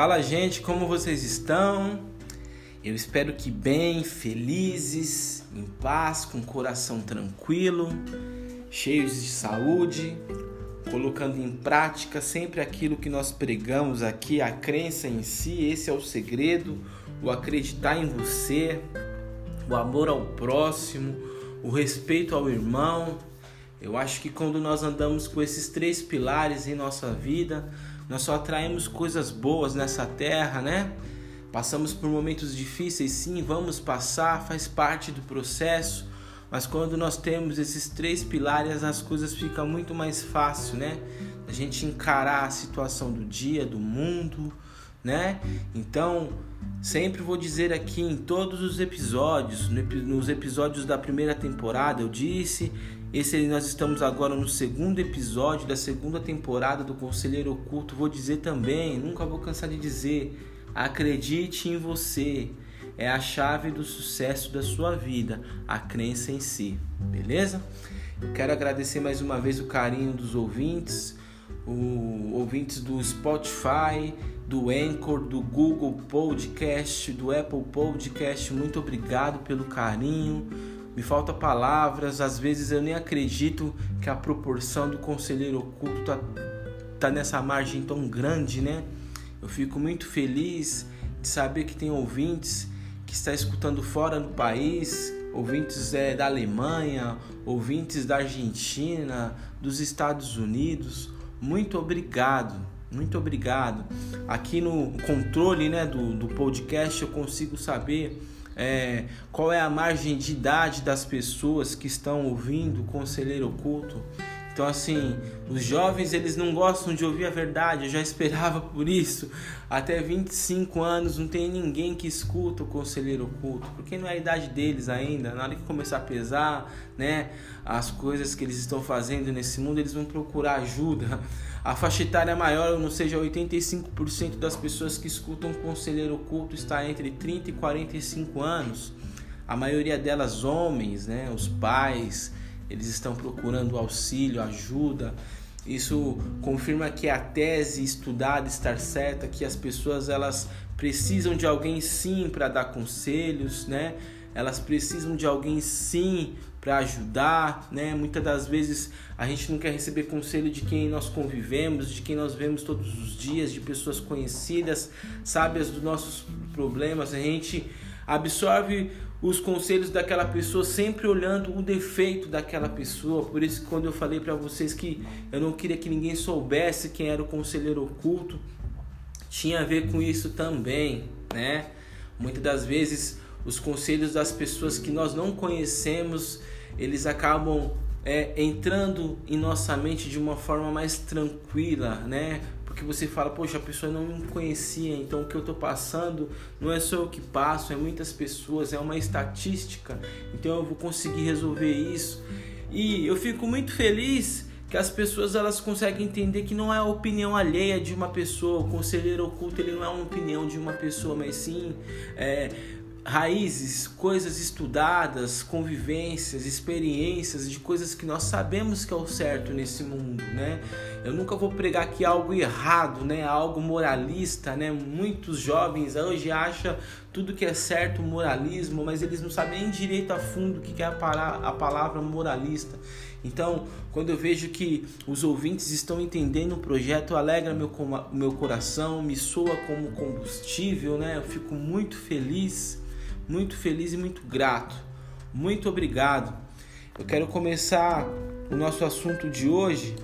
Fala, gente, como vocês estão? Eu espero que bem, felizes, em paz, com coração tranquilo, cheios de saúde, colocando em prática sempre aquilo que nós pregamos aqui, a crença em si, esse é o segredo, o acreditar em você, o amor ao próximo, o respeito ao irmão. Eu acho que quando nós andamos com esses três pilares em nossa vida, nós só atraímos coisas boas nessa terra, né? Passamos por momentos difíceis, sim, vamos passar, faz parte do processo, mas quando nós temos esses três pilares, as coisas ficam muito mais fácil, né? A gente encarar a situação do dia, do mundo, né? Então, sempre vou dizer aqui em todos os episódios, nos episódios da primeira temporada, eu disse esse nós estamos agora no segundo episódio da segunda temporada do Conselheiro Oculto. Vou dizer também, nunca vou cansar de dizer, acredite em você. É a chave do sucesso da sua vida, a crença em si. Beleza? Quero agradecer mais uma vez o carinho dos ouvintes, o, ouvintes do Spotify, do Anchor, do Google Podcast, do Apple Podcast. Muito obrigado pelo carinho me falta palavras, às vezes eu nem acredito que a proporção do conselheiro oculto tá, tá nessa margem tão grande, né? Eu fico muito feliz de saber que tem ouvintes que está escutando fora do país, ouvintes é, da Alemanha, ouvintes da Argentina, dos Estados Unidos. Muito obrigado, muito obrigado. Aqui no controle né, do, do podcast eu consigo saber é, qual é a margem de idade das pessoas que estão ouvindo o conselheiro oculto. Então assim, os jovens eles não gostam de ouvir a verdade, eu já esperava por isso. Até 25 anos não tem ninguém que escuta o conselheiro oculto, porque não é a idade deles ainda. Na hora que começar a pesar, né, as coisas que eles estão fazendo nesse mundo, eles vão procurar ajuda. A faixa etária maior, ou seja, 85% das pessoas que escutam o conselheiro oculto está entre 30 e 45 anos. A maioria delas homens, né, os pais, eles estão procurando auxílio, ajuda. Isso confirma que a tese estudada está certa, que as pessoas elas precisam de alguém sim para dar conselhos, né? Elas precisam de alguém sim para ajudar, né? Muitas das vezes a gente não quer receber conselho de quem nós convivemos, de quem nós vemos todos os dias, de pessoas conhecidas, sábias dos nossos problemas. A gente absorve os conselhos daquela pessoa sempre olhando o defeito daquela pessoa. Por isso quando eu falei para vocês que eu não queria que ninguém soubesse quem era o conselheiro oculto, tinha a ver com isso também, né? Muitas das vezes os conselhos das pessoas que nós não conhecemos, eles acabam é, entrando em nossa mente de uma forma mais tranquila, né? porque você fala, poxa, a pessoa não me conhecia, então o que eu estou passando não é só eu que passo, é muitas pessoas, é uma estatística, então eu vou conseguir resolver isso. E eu fico muito feliz que as pessoas elas conseguem entender que não é a opinião alheia de uma pessoa, o conselheiro oculto ele não é uma opinião de uma pessoa, mas sim é, raízes, coisas estudadas, convivências, experiências de coisas que nós sabemos que é o certo nesse mundo, né? Eu nunca vou pregar aqui algo errado, né? Algo moralista, né? Muitos jovens hoje acham tudo que é certo moralismo, mas eles não sabem nem direito a fundo o que é a palavra moralista. Então, quando eu vejo que os ouvintes estão entendendo o projeto, alegra meu, meu coração, me soa como combustível, né? Eu fico muito feliz muito feliz e muito grato. Muito obrigado. Eu quero começar o nosso assunto de hoje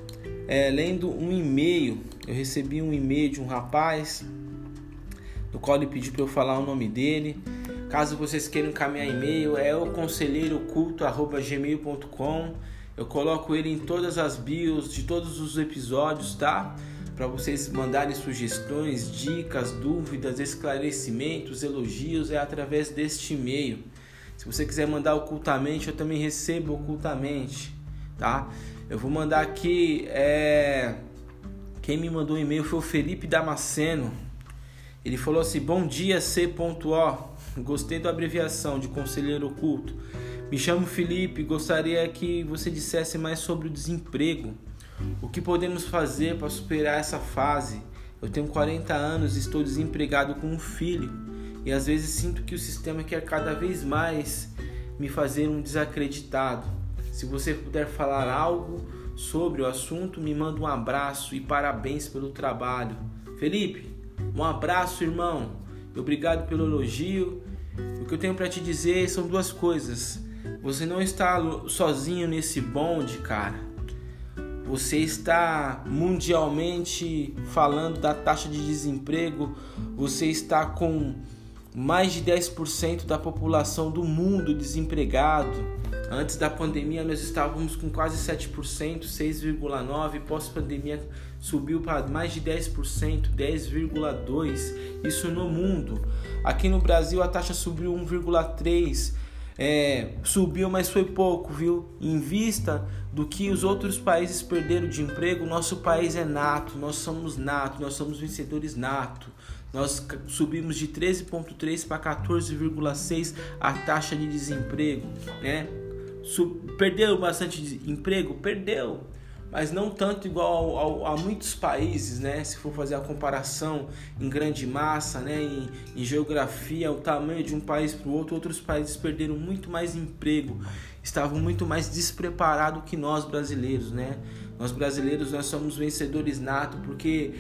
é, lendo um e-mail. Eu recebi um e-mail de um rapaz, no qual ele pediu para eu falar o nome dele. Caso vocês queiram encaminhar e-mail, é o conselheiroculto@gmail.com. Eu coloco ele em todas as bios de todos os episódios, tá? para vocês mandarem sugestões, dicas, dúvidas, esclarecimentos, elogios é através deste e-mail. Se você quiser mandar ocultamente, eu também recebo ocultamente, tá? Eu vou mandar aqui. É... Quem me mandou o e-mail foi o Felipe Damasceno. Ele falou assim: Bom dia, C.O. Gostei da abreviação de conselheiro oculto. Me chamo Felipe. Gostaria que você dissesse mais sobre o desemprego. O que podemos fazer para superar essa fase? Eu tenho 40 anos e estou desempregado com um filho. E às vezes sinto que o sistema quer cada vez mais me fazer um desacreditado. Se você puder falar algo sobre o assunto, me manda um abraço e parabéns pelo trabalho. Felipe, um abraço, irmão. Obrigado pelo elogio. O que eu tenho para te dizer são duas coisas. Você não está sozinho nesse bonde, cara. Você está mundialmente falando da taxa de desemprego, você está com mais de 10% da população do mundo desempregado. Antes da pandemia nós estávamos com quase 7%, 6,9%, pós-pandemia subiu para mais de 10%, 10,2%, isso no mundo. Aqui no Brasil a taxa subiu 1,3%. É, subiu, mas foi pouco, viu? Em vista do que os outros países perderam de emprego, nosso país é nato, nós somos nato, nós somos vencedores nato. Nós subimos de 13,3 para 14,6 a taxa de desemprego, né? Perdeu bastante emprego? Perdeu mas não tanto igual ao, ao, a muitos países, né? Se for fazer a comparação em grande massa, né? Em, em geografia, o tamanho de um país para o outro, outros países perderam muito mais emprego, estavam muito mais despreparados que nós brasileiros, né? Nós brasileiros nós somos vencedores nato porque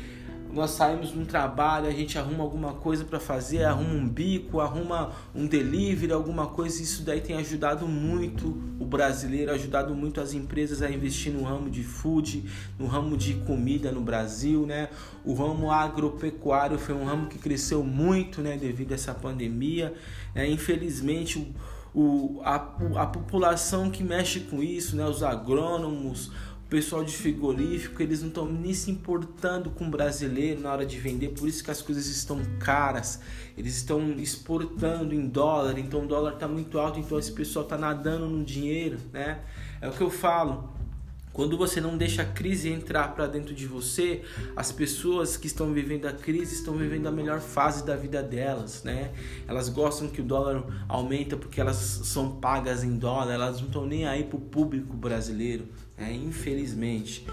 nós saímos de um trabalho, a gente arruma alguma coisa para fazer, arruma um bico, arruma um delivery, alguma coisa, isso daí tem ajudado muito o brasileiro, ajudado muito as empresas a investir no ramo de food, no ramo de comida no Brasil, né? O ramo agropecuário foi um ramo que cresceu muito, né, devido a essa pandemia. É, infelizmente, o, a, a população que mexe com isso, né, os agrônomos, pessoal de frigorífico, eles não estão nem se importando com o brasileiro na hora de vender, por isso que as coisas estão caras. Eles estão exportando em dólar, então o dólar está muito alto, então esse pessoal está nadando no dinheiro, né? É o que eu falo. Quando você não deixa a crise entrar para dentro de você, as pessoas que estão vivendo a crise estão vivendo a melhor fase da vida delas, né? Elas gostam que o dólar aumenta porque elas são pagas em dólar, elas não estão nem aí pro público brasileiro, né? Infelizmente.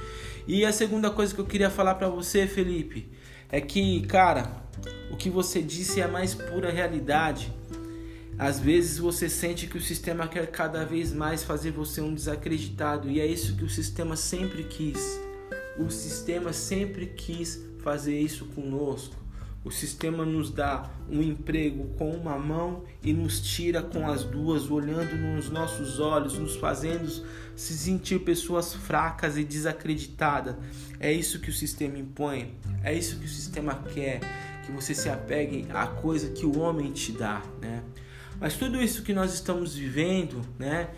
E a segunda coisa que eu queria falar para você, Felipe, é que, cara, o que você disse é a mais pura realidade. Às vezes você sente que o sistema quer cada vez mais fazer você um desacreditado, e é isso que o sistema sempre quis. O sistema sempre quis fazer isso conosco. O sistema nos dá um emprego com uma mão e nos tira com as duas, olhando nos nossos olhos, nos fazendo se sentir pessoas fracas e desacreditadas. É isso que o sistema impõe, é isso que o sistema quer, que você se apegue à coisa que o homem te dá, né? Mas tudo isso que nós estamos vivendo, né,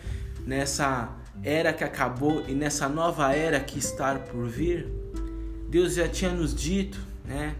nessa era que acabou e nessa nova era que está por vir, Deus já tinha nos dito, né?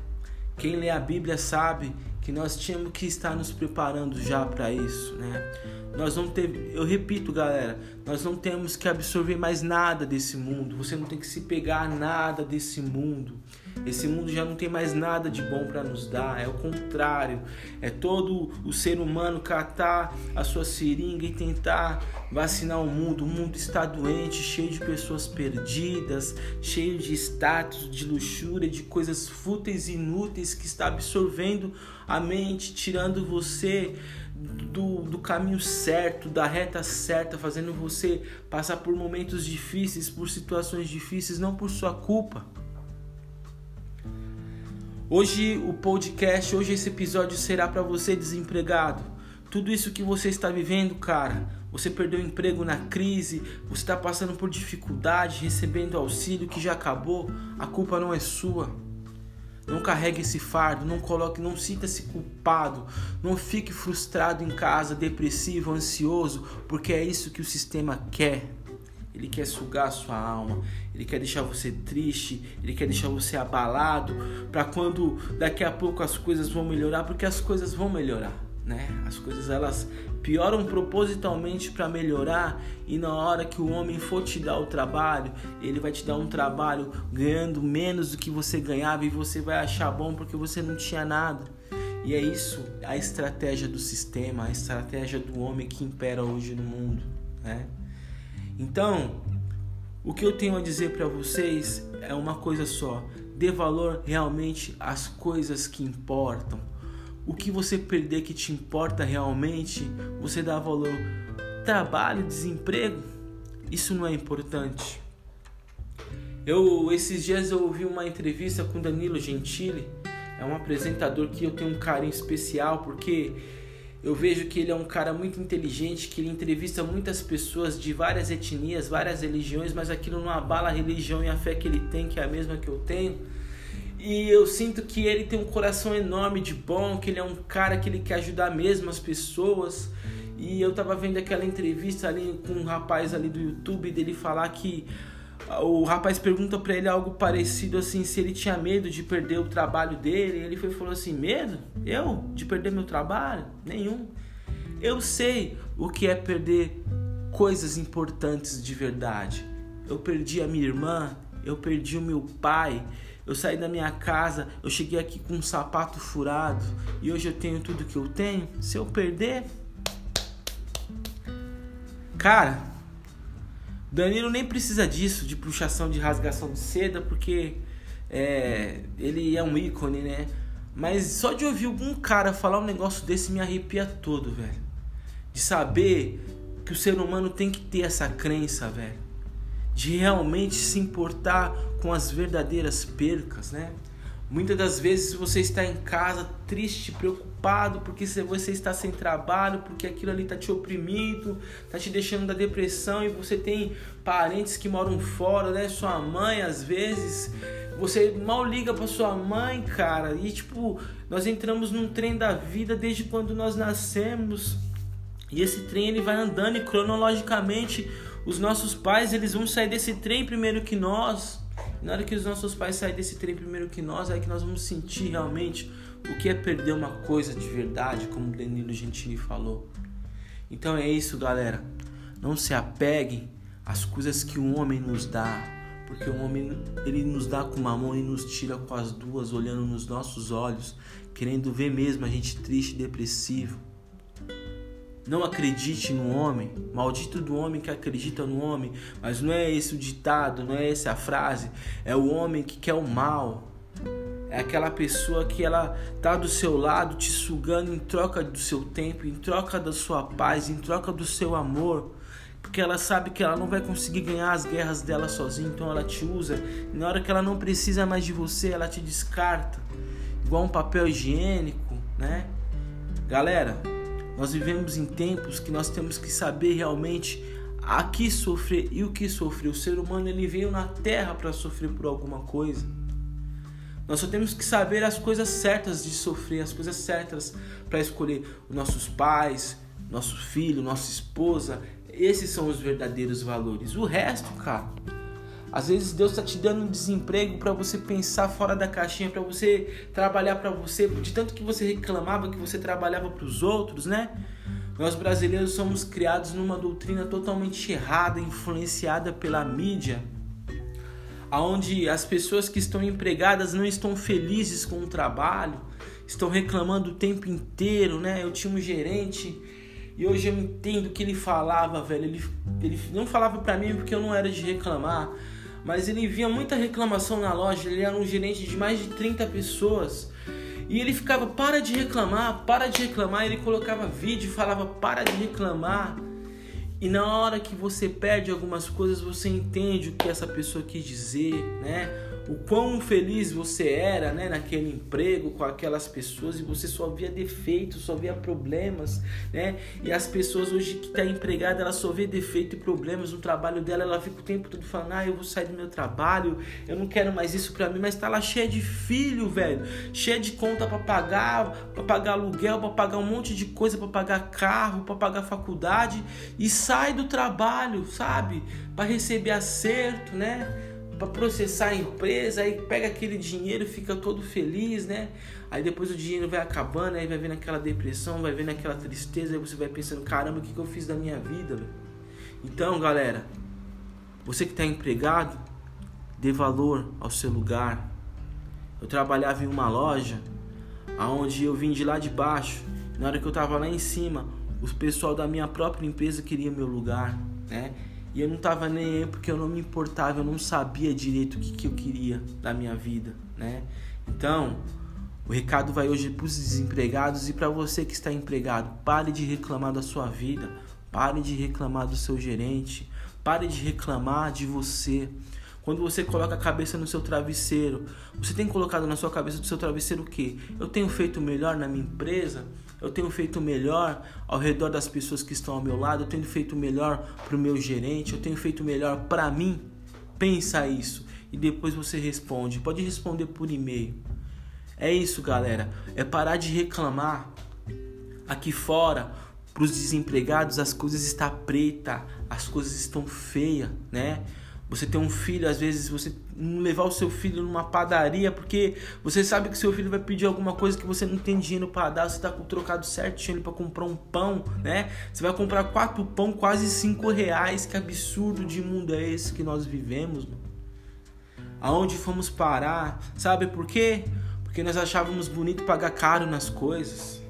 Quem lê a Bíblia sabe que nós tínhamos que estar nos preparando já para isso, né? Nós não teve, eu repito, galera, nós não temos que absorver mais nada desse mundo. Você não tem que se pegar nada desse mundo. Esse mundo já não tem mais nada de bom para nos dar, é o contrário. É todo o ser humano catar a sua seringa e tentar vacinar o mundo. O mundo está doente, cheio de pessoas perdidas, cheio de status, de luxúria, de coisas fúteis e inúteis que está absorvendo a mente, tirando você do, do caminho certo, da reta certa, fazendo você passar por momentos difíceis, por situações difíceis, não por sua culpa. Hoje o podcast, hoje esse episódio será para você desempregado. Tudo isso que você está vivendo, cara, você perdeu o emprego na crise, você está passando por dificuldade, recebendo auxílio que já acabou, a culpa não é sua. Não carregue esse fardo, não coloque, não sinta-se culpado, não fique frustrado em casa, depressivo, ansioso, porque é isso que o sistema quer. Ele quer sugar a sua alma, ele quer deixar você triste, ele quer deixar você abalado, para quando daqui a pouco as coisas vão melhorar, porque as coisas vão melhorar né? As coisas elas pioram propositalmente para melhorar e na hora que o homem for te dar o trabalho, ele vai te dar um trabalho ganhando menos do que você ganhava e você vai achar bom porque você não tinha nada. E é isso a estratégia do sistema, a estratégia do homem que impera hoje no mundo, né? Então, o que eu tenho a dizer para vocês é uma coisa só: dê valor realmente às coisas que importam. O que você perder que te importa realmente, você dá valor. Trabalho, desemprego, isso não é importante. Eu esses dias eu ouvi uma entrevista com Danilo Gentili, é um apresentador que eu tenho um carinho especial porque eu vejo que ele é um cara muito inteligente, que ele entrevista muitas pessoas de várias etnias, várias religiões, mas aquilo não abala a religião e a fé que ele tem, que é a mesma que eu tenho. E eu sinto que ele tem um coração enorme de bom, que ele é um cara que ele quer ajudar mesmo as pessoas. E eu tava vendo aquela entrevista ali com um rapaz ali do YouTube dele falar que o rapaz pergunta para ele algo parecido assim, se ele tinha medo de perder o trabalho dele. Ele foi falou assim: "Medo? Eu de perder meu trabalho? Nenhum. Eu sei o que é perder coisas importantes de verdade. Eu perdi a minha irmã, eu perdi o meu pai, eu saí da minha casa, eu cheguei aqui com um sapato furado e hoje eu tenho tudo que eu tenho. Se eu perder, cara, Danilo nem precisa disso, de puxação de rasgação de seda, porque é, ele é um ícone, né? Mas só de ouvir algum cara falar um negócio desse me arrepia todo, velho. De saber que o ser humano tem que ter essa crença, velho. De realmente se importar com as verdadeiras percas, né? Muitas das vezes você está em casa triste, preocupado, porque você está sem trabalho, porque aquilo ali está te oprimindo, está te deixando da depressão e você tem parentes que moram fora, né? Sua mãe às vezes, você mal liga para sua mãe, cara. E tipo, nós entramos num trem da vida desde quando nós nascemos. E esse trem ele vai andando e cronologicamente os nossos pais, eles vão sair desse trem primeiro que nós. Na hora que os nossos pais saírem desse trem primeiro que nós, é que nós vamos sentir realmente o que é perder uma coisa de verdade, como Danilo Gentili falou. Então é isso, galera. Não se apeguem às coisas que o homem nos dá, porque o homem ele nos dá com uma mão e nos tira com as duas, olhando nos nossos olhos, querendo ver mesmo a gente triste, depressivo. Não acredite no homem, maldito do homem que acredita no homem, mas não é esse o ditado, não é essa a frase, é o homem que quer o mal. É aquela pessoa que ela tá do seu lado te sugando em troca do seu tempo, em troca da sua paz, em troca do seu amor, porque ela sabe que ela não vai conseguir ganhar as guerras dela sozinha, então ela te usa. E na hora que ela não precisa mais de você, ela te descarta, igual um papel higiênico, né? Galera, nós vivemos em tempos que nós temos que saber realmente a que sofrer e o que sofrer. O ser humano ele veio na terra para sofrer por alguma coisa. Nós só temos que saber as coisas certas de sofrer, as coisas certas para escolher os nossos pais, nosso filho, nossa esposa. Esses são os verdadeiros valores. O resto, cara, às vezes Deus está te dando um desemprego para você pensar fora da caixinha, para você trabalhar para você, de tanto que você reclamava que você trabalhava para os outros, né? Nós brasileiros somos criados numa doutrina totalmente errada, influenciada pela mídia, aonde as pessoas que estão empregadas não estão felizes com o trabalho, estão reclamando o tempo inteiro, né? Eu tinha um gerente e hoje eu entendo o que ele falava, velho. Ele, ele não falava para mim porque eu não era de reclamar, mas ele via muita reclamação na loja. Ele era um gerente de mais de 30 pessoas. E ele ficava, para de reclamar, para de reclamar. Ele colocava vídeo falava, para de reclamar. E na hora que você perde algumas coisas, você entende o que essa pessoa quis dizer, né? O quão feliz você era né, naquele emprego com aquelas pessoas e você só via defeitos, só via problemas, né? E as pessoas hoje que está empregada, ela só vê defeito e problemas no trabalho dela, ela fica o tempo todo falando: "Ah, eu vou sair do meu trabalho, eu não quero mais isso para mim", mas tá lá cheia de filho, velho, cheia de conta para pagar, para pagar aluguel, para pagar um monte de coisa, para pagar carro, para pagar faculdade e sai do trabalho, sabe? Para receber acerto, né? Para processar a empresa, aí pega aquele dinheiro, fica todo feliz, né? Aí depois o dinheiro vai acabando, aí vai vendo aquela depressão, vai vendo aquela tristeza, aí você vai pensando, caramba, o que, que eu fiz da minha vida? Então, galera, você que está empregado, dê valor ao seu lugar. Eu trabalhava em uma loja aonde eu vim de lá de baixo. Na hora que eu estava lá em cima, o pessoal da minha própria empresa queria meu lugar, né? E eu não tava nem aí porque eu não me importava, eu não sabia direito o que, que eu queria da minha vida. né? Então, o recado vai hoje para os desempregados e para você que está empregado. Pare de reclamar da sua vida, pare de reclamar do seu gerente, pare de reclamar de você. Quando você coloca a cabeça no seu travesseiro, você tem colocado na sua cabeça do seu travesseiro o quê? Eu tenho feito melhor na minha empresa? Eu tenho feito melhor ao redor das pessoas que estão ao meu lado? Eu tenho feito melhor para o meu gerente? Eu tenho feito melhor para mim? Pensa isso e depois você responde. Pode responder por e-mail. É isso, galera. É parar de reclamar. Aqui fora, para os desempregados, as coisas estão preta, as coisas estão feias, né? Você tem um filho, às vezes você não levar o seu filho numa padaria porque você sabe que seu filho vai pedir alguma coisa que você não tem dinheiro para dar, você tá com o trocado certinho para comprar um pão, né? Você vai comprar quatro pão, quase cinco reais. Que absurdo de mundo é esse que nós vivemos, mano? Aonde fomos parar? Sabe por quê? Porque nós achávamos bonito pagar caro nas coisas.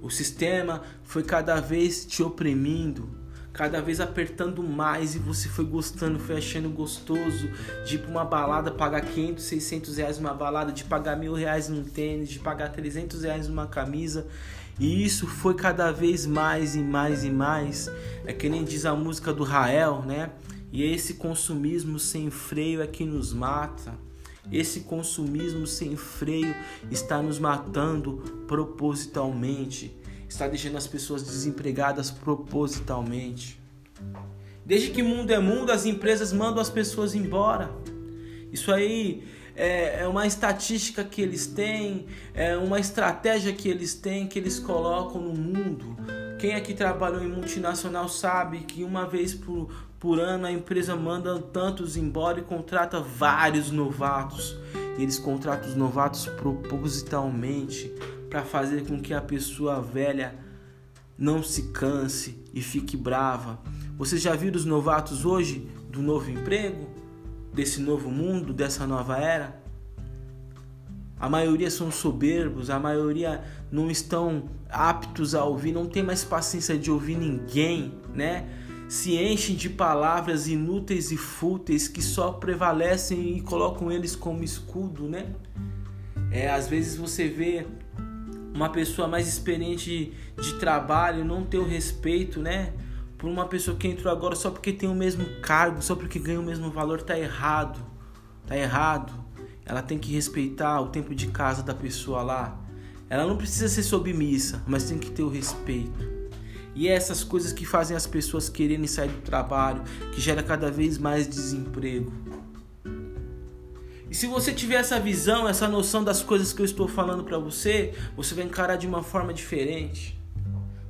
O sistema foi cada vez te oprimindo, cada vez apertando mais e você foi gostando, foi achando gostoso de ir pra uma balada, pagar 500, 600 reais numa balada, de pagar mil reais num tênis, de pagar 300 reais numa camisa. E isso foi cada vez mais e mais e mais. É que nem diz a música do Rael, né? E esse consumismo sem freio é que nos mata. Esse consumismo sem freio está nos matando propositalmente, está deixando as pessoas desempregadas propositalmente. Desde que mundo é mundo, as empresas mandam as pessoas embora. Isso aí é, é uma estatística que eles têm, é uma estratégia que eles têm, que eles colocam no mundo. Quem aqui trabalhou em multinacional sabe que uma vez por, por ano a empresa manda tantos embora e contrata vários novatos. E eles contratam os novatos propositalmente para fazer com que a pessoa velha não se canse e fique brava. Você já viu os novatos hoje do novo emprego, desse novo mundo, dessa nova era? A maioria são soberbos, a maioria não estão aptos a ouvir, não tem mais paciência de ouvir ninguém, né? se enchem de palavras inúteis e fúteis que só prevalecem e colocam eles como escudo, né? É, às vezes você vê uma pessoa mais experiente de, trabalho não ter o respeito, né? Por uma pessoa que entrou agora só porque tem o mesmo cargo, só porque ganha o mesmo valor, tá errado. Tá errado. Ela tem que respeitar o tempo de casa da pessoa lá. Ela não precisa ser submissa, mas tem que ter o respeito. E é essas coisas que fazem as pessoas quererem sair do trabalho, que gera cada vez mais desemprego. E se você tiver essa visão, essa noção das coisas que eu estou falando para você, você vai encarar de uma forma diferente.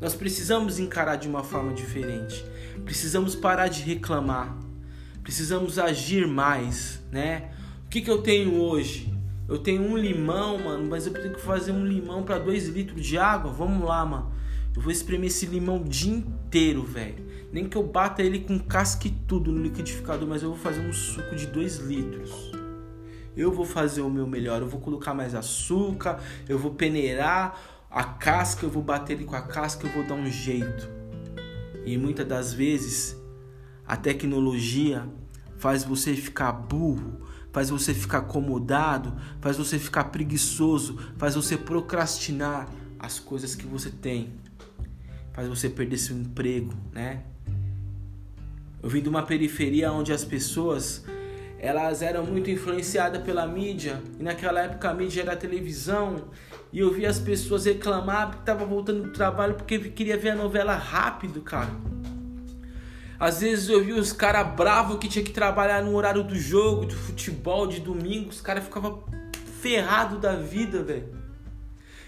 Nós precisamos encarar de uma forma diferente. Precisamos parar de reclamar. Precisamos agir mais, né? O que, que eu tenho hoje? Eu tenho um limão, mano, mas eu tenho que fazer um limão para dois litros de água. Vamos lá, mano. Eu vou espremer esse limão o dia inteiro, velho. Nem que eu bata ele com casca e tudo no liquidificador, mas eu vou fazer um suco de 2 litros. Eu vou fazer o meu melhor. Eu vou colocar mais açúcar, eu vou peneirar a casca, eu vou bater ele com a casca, eu vou dar um jeito. E muitas das vezes a tecnologia faz você ficar burro, faz você ficar acomodado, faz você ficar preguiçoso, faz você procrastinar as coisas que você tem faz você perder seu emprego, né? Eu vim de uma periferia onde as pessoas elas eram muito influenciadas pela mídia e naquela época a mídia era a televisão e eu via as pessoas reclamar que estava voltando do trabalho porque queria ver a novela rápido, cara. Às vezes eu via os caras bravos que tinha que trabalhar no horário do jogo, do futebol, de domingo, os caras ficavam ferrados da vida, velho.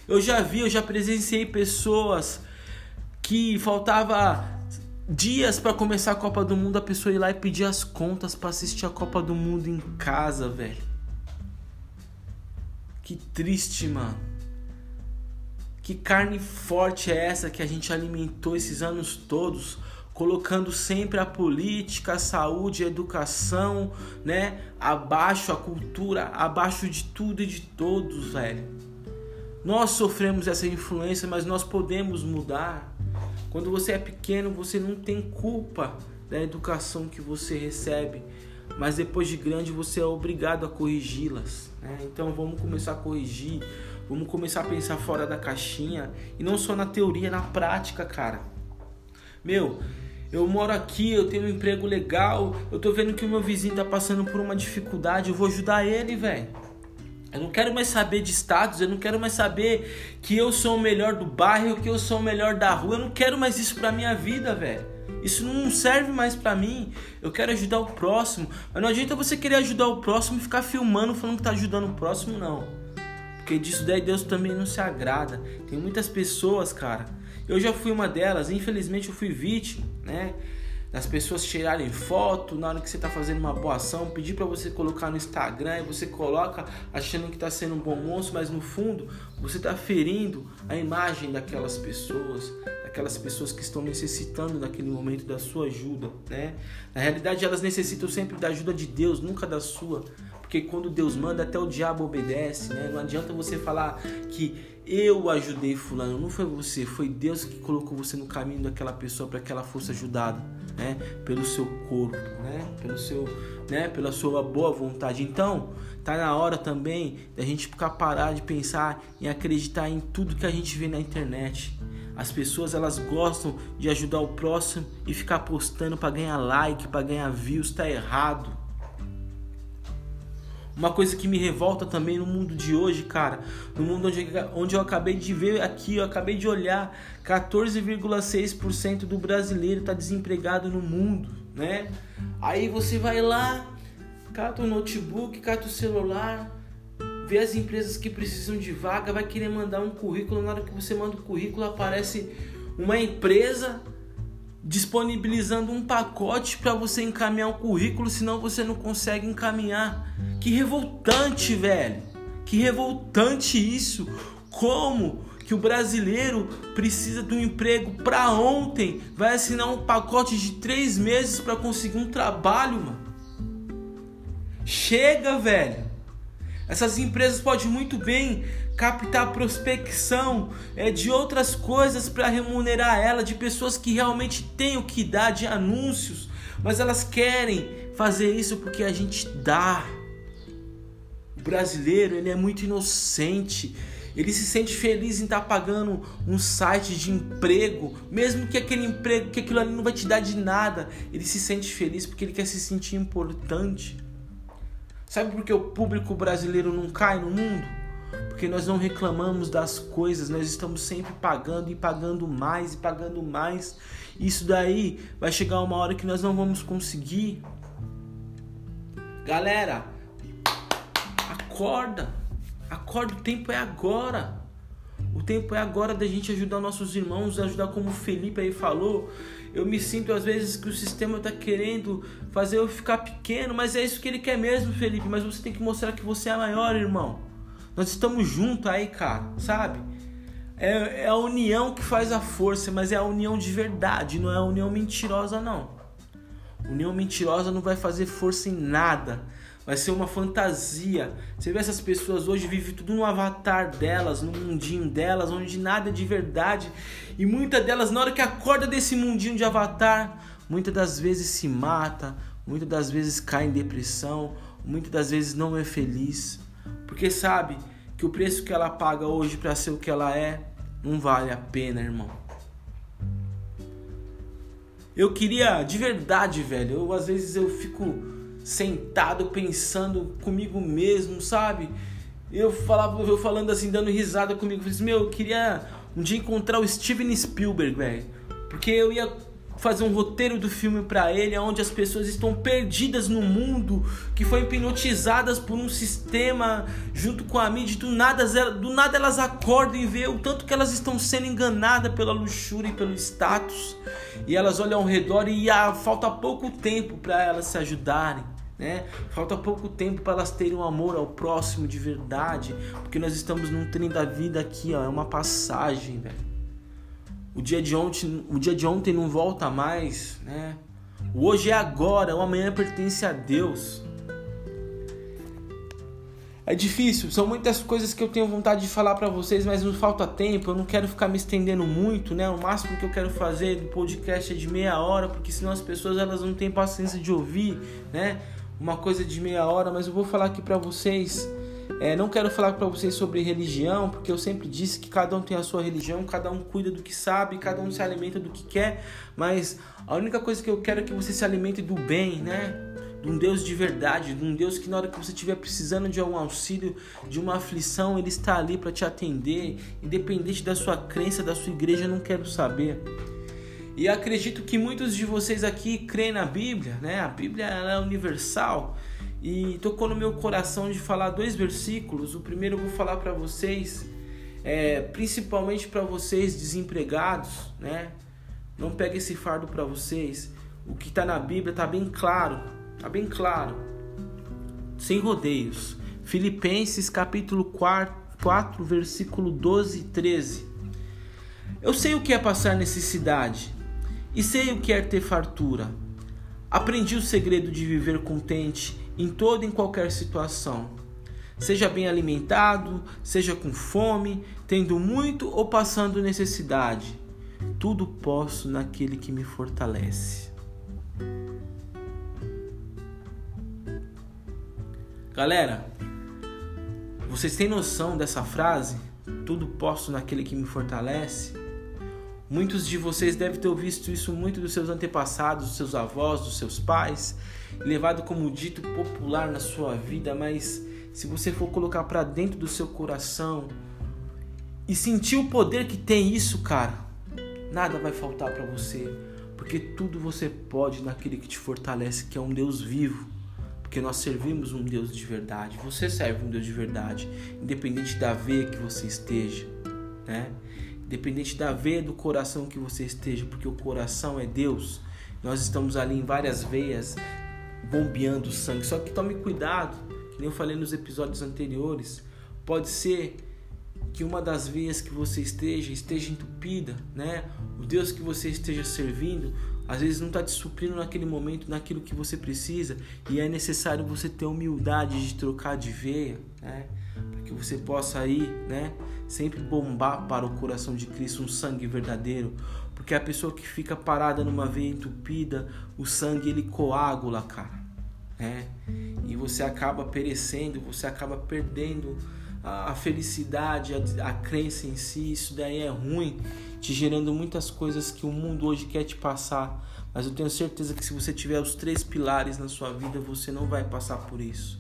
Eu já vi, eu já presenciei pessoas que faltava dias para começar a Copa do Mundo, a pessoa ir lá e pedir as contas para assistir a Copa do Mundo em casa, velho. Que triste, mano. Que carne forte é essa que a gente alimentou esses anos todos, colocando sempre a política, a saúde, a educação, né, abaixo a cultura, abaixo de tudo e de todos, velho. Nós sofremos essa influência, mas nós podemos mudar. Quando você é pequeno, você não tem culpa da educação que você recebe. mas depois de grande você é obrigado a corrigi-las. Né? Então vamos começar a corrigir, vamos começar a pensar fora da caixinha e não só na teoria, na prática, cara. Meu, eu moro aqui, eu tenho um emprego legal, eu tô vendo que o meu vizinho tá passando por uma dificuldade, eu vou ajudar ele, velho. Eu não quero mais saber de status, eu não quero mais saber que eu sou o melhor do bairro, que eu sou o melhor da rua. Eu não quero mais isso pra minha vida, velho. Isso não serve mais para mim. Eu quero ajudar o próximo. Mas não adianta você querer ajudar o próximo e ficar filmando falando que tá ajudando o próximo, não. Porque disso daí Deus também não se agrada. Tem muitas pessoas, cara. Eu já fui uma delas, infelizmente eu fui vítima, né? Das pessoas tirarem foto na hora que você está fazendo uma boa ação, pedir para você colocar no Instagram e você coloca achando que está sendo um bom moço, mas no fundo você está ferindo a imagem daquelas pessoas, daquelas pessoas que estão necessitando naquele momento da sua ajuda, né? Na realidade elas necessitam sempre da ajuda de Deus, nunca da sua, porque quando Deus manda até o diabo obedece, né? Não adianta você falar que eu ajudei fulano, não foi você, foi Deus que colocou você no caminho daquela pessoa para que ela fosse ajudada, né? Pelo seu corpo, né? Pelo seu, né? Pela sua boa vontade. Então, tá na hora também da gente ficar parar de pensar em acreditar em tudo que a gente vê na internet. As pessoas elas gostam de ajudar o próximo e ficar postando para ganhar like, para ganhar views, tá errado. Uma coisa que me revolta também no mundo de hoje, cara, no mundo onde, onde eu acabei de ver aqui, eu acabei de olhar, 14,6% do brasileiro está desempregado no mundo, né? Aí você vai lá, cata o notebook, cata o celular, vê as empresas que precisam de vaga, vai querer mandar um currículo, na hora que você manda o currículo aparece uma empresa disponibilizando um pacote para você encaminhar o currículo, senão você não consegue encaminhar. Que revoltante, velho. Que revoltante isso. Como que o brasileiro precisa de um emprego para ontem, vai assinar um pacote de três meses para conseguir um trabalho, mano. Chega, velho. Essas empresas podem muito bem captar prospecção é, de outras coisas para remunerar ela, de pessoas que realmente têm o que dar, de anúncios, mas elas querem fazer isso porque a gente dá. O brasileiro ele é muito inocente. Ele se sente feliz em estar tá pagando um site de emprego, mesmo que aquele emprego, que aquilo ali não vai te dar de nada. Ele se sente feliz porque ele quer se sentir importante. Sabe por que o público brasileiro não cai no mundo? Porque nós não reclamamos das coisas, nós estamos sempre pagando e pagando mais e pagando mais. Isso daí vai chegar uma hora que nós não vamos conseguir. Galera, acorda. Acorda, o tempo é agora. O tempo é agora da gente ajudar nossos irmãos, ajudar como o Felipe aí falou. Eu me sinto às vezes que o sistema está querendo fazer eu ficar pequeno, mas é isso que ele quer mesmo, Felipe. Mas você tem que mostrar que você é maior, irmão. Nós estamos juntos aí, cara, sabe? É, é a união que faz a força, mas é a união de verdade, não é a união mentirosa, não. União mentirosa não vai fazer força em nada vai ser uma fantasia. Você vê essas pessoas hoje vivem tudo no avatar delas, no mundinho delas, onde nada é de verdade. E muitas delas, na hora que acorda desse mundinho de avatar, muitas das vezes se mata, muitas das vezes cai em depressão, muitas das vezes não é feliz, porque sabe que o preço que ela paga hoje para ser o que ela é não vale a pena, irmão. Eu queria de verdade, velho. Eu às vezes eu fico sentado pensando comigo mesmo, sabe? Eu falava, eu falando assim, dando risada comigo, falei assim, meu, eu queria um dia encontrar o Steven Spielberg, velho, porque eu ia fazer um roteiro do filme para ele, onde as pessoas estão perdidas no mundo, que foi hipnotizadas por um sistema junto com a mídia, do nada, do nada elas acordam e vê o tanto que elas estão sendo enganadas pela luxúria e pelo status, e elas olham ao redor e ah, falta pouco tempo para elas se ajudarem né? Falta pouco tempo para elas terem um amor ao próximo de verdade, porque nós estamos num trem da vida aqui, ó, é uma passagem, velho. O dia de ontem, o dia de ontem não volta mais, né? O hoje é agora, o amanhã pertence a Deus. É difícil, são muitas coisas que eu tenho vontade de falar para vocês, mas não falta tempo. Eu não quero ficar me estendendo muito, né? O máximo que eu quero fazer do podcast é de meia hora, porque senão as pessoas elas não têm paciência de ouvir, né? uma coisa de meia hora, mas eu vou falar aqui para vocês. É, não quero falar para vocês sobre religião, porque eu sempre disse que cada um tem a sua religião, cada um cuida do que sabe, cada um se alimenta do que quer, mas a única coisa que eu quero é que você se alimente do bem, né? de um Deus de verdade, de um Deus que na hora que você estiver precisando de algum auxílio, de uma aflição, Ele está ali para te atender, independente da sua crença, da sua igreja, eu não quero saber. E acredito que muitos de vocês aqui creem na Bíblia, né? A Bíblia é universal. E tocou no meu coração de falar dois versículos. O primeiro eu vou falar para vocês, é, principalmente para vocês desempregados, né? Não pega esse fardo para vocês. O que está na Bíblia está bem claro, está bem claro, sem rodeios. Filipenses capítulo 4, 4, versículo 12 e 13. Eu sei o que é passar necessidade e sei o que é ter fartura. Aprendi o segredo de viver contente em toda e em qualquer situação. Seja bem alimentado, seja com fome, tendo muito ou passando necessidade. Tudo posso naquele que me fortalece. Galera, vocês têm noção dessa frase? Tudo posso naquele que me fortalece? Muitos de vocês devem ter visto isso muito dos seus antepassados, dos seus avós, dos seus pais, levado como dito popular na sua vida, mas se você for colocar para dentro do seu coração e sentir o poder que tem isso, cara, nada vai faltar para você, porque tudo você pode naquele que te fortalece, que é um Deus vivo. Porque nós servimos um Deus de verdade. Você serve um Deus de verdade, independente da veia que você esteja, né? Independente da veia do coração que você esteja, porque o coração é Deus. Nós estamos ali em várias veias bombeando sangue. Só que tome cuidado, que nem eu falei nos episódios anteriores. Pode ser que uma das veias que você esteja esteja entupida, né? O Deus que você esteja servindo às vezes não está te suprindo naquele momento, naquilo que você precisa, e é necessário você ter humildade de trocar de veia, né? Que você possa ir, né? Sempre bombar para o coração de Cristo um sangue verdadeiro, porque a pessoa que fica parada numa veia entupida, o sangue ele coagula, cara, né? E você acaba perecendo, você acaba perdendo a, felicidade, a, a crença em si, isso daí é ruim, te gerando muitas coisas que o mundo hoje quer te passar. Mas eu tenho certeza que se você tiver os três pilares na sua vida, você não vai passar por isso.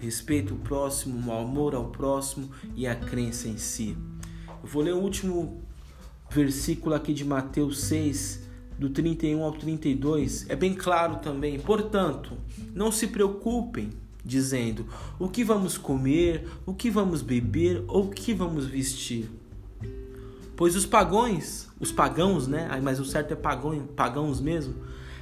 Respeito ao próximo, o amor ao próximo e a crença em si. Eu vou ler o último versículo aqui de Mateus 6, do 31 ao 32. É bem claro também. Portanto, não se preocupem dizendo: o que vamos comer, o que vamos beber ou o que vamos vestir. Pois os pagões, os pagãos, né? Mas o certo é pagão, pagãos mesmo,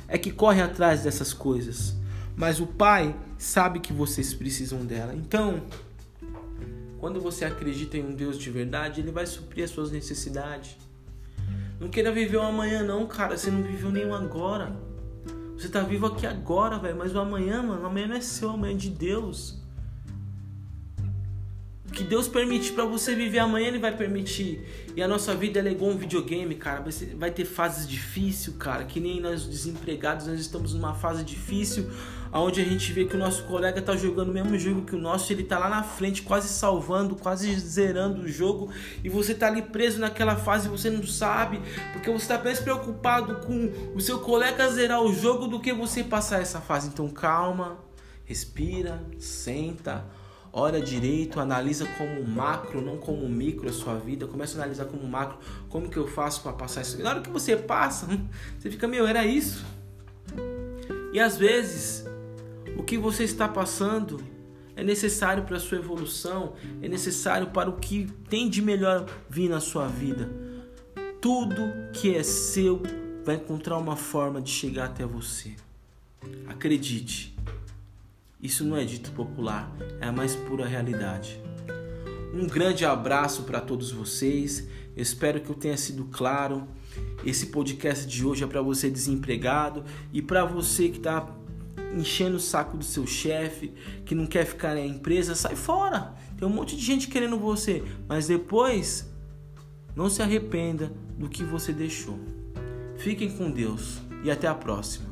é que correm atrás dessas coisas. Mas o Pai sabe que vocês precisam dela. Então, quando você acredita em um Deus de verdade, ele vai suprir as suas necessidades. Não queira viver o amanhã, não, cara. Você não viveu o agora. Você tá vivo aqui agora, velho, mas o amanhã, mano, o amanhã não é seu, amanhã é de Deus. O que Deus permite para você viver amanhã, Ele vai permitir. E a nossa vida é igual um videogame, cara. Vai ter fases difíceis, cara. Que nem nós desempregados, nós estamos numa fase difícil onde a gente vê que o nosso colega tá jogando o mesmo jogo que o nosso, ele tá lá na frente, quase salvando, quase zerando o jogo, e você tá ali preso naquela fase você não sabe, porque você tá mais preocupado com o seu colega zerar o jogo do que você passar essa fase. Então calma, respira, senta, ora direito, analisa como macro, não como micro a sua vida. Começa a analisar como macro, como que eu faço para passar isso. Na hora que você passa, você fica, meu, era isso. E às vezes o que você está passando é necessário para a sua evolução, é necessário para o que tem de melhor vir na sua vida. Tudo que é seu vai encontrar uma forma de chegar até você. Acredite, isso não é dito popular, é a mais pura realidade. Um grande abraço para todos vocês. Espero que eu tenha sido claro. Esse podcast de hoje é para você desempregado e para você que está enchendo o saco do seu chefe, que não quer ficar na empresa, sai fora. Tem um monte de gente querendo você, mas depois não se arrependa do que você deixou. Fiquem com Deus e até a próxima.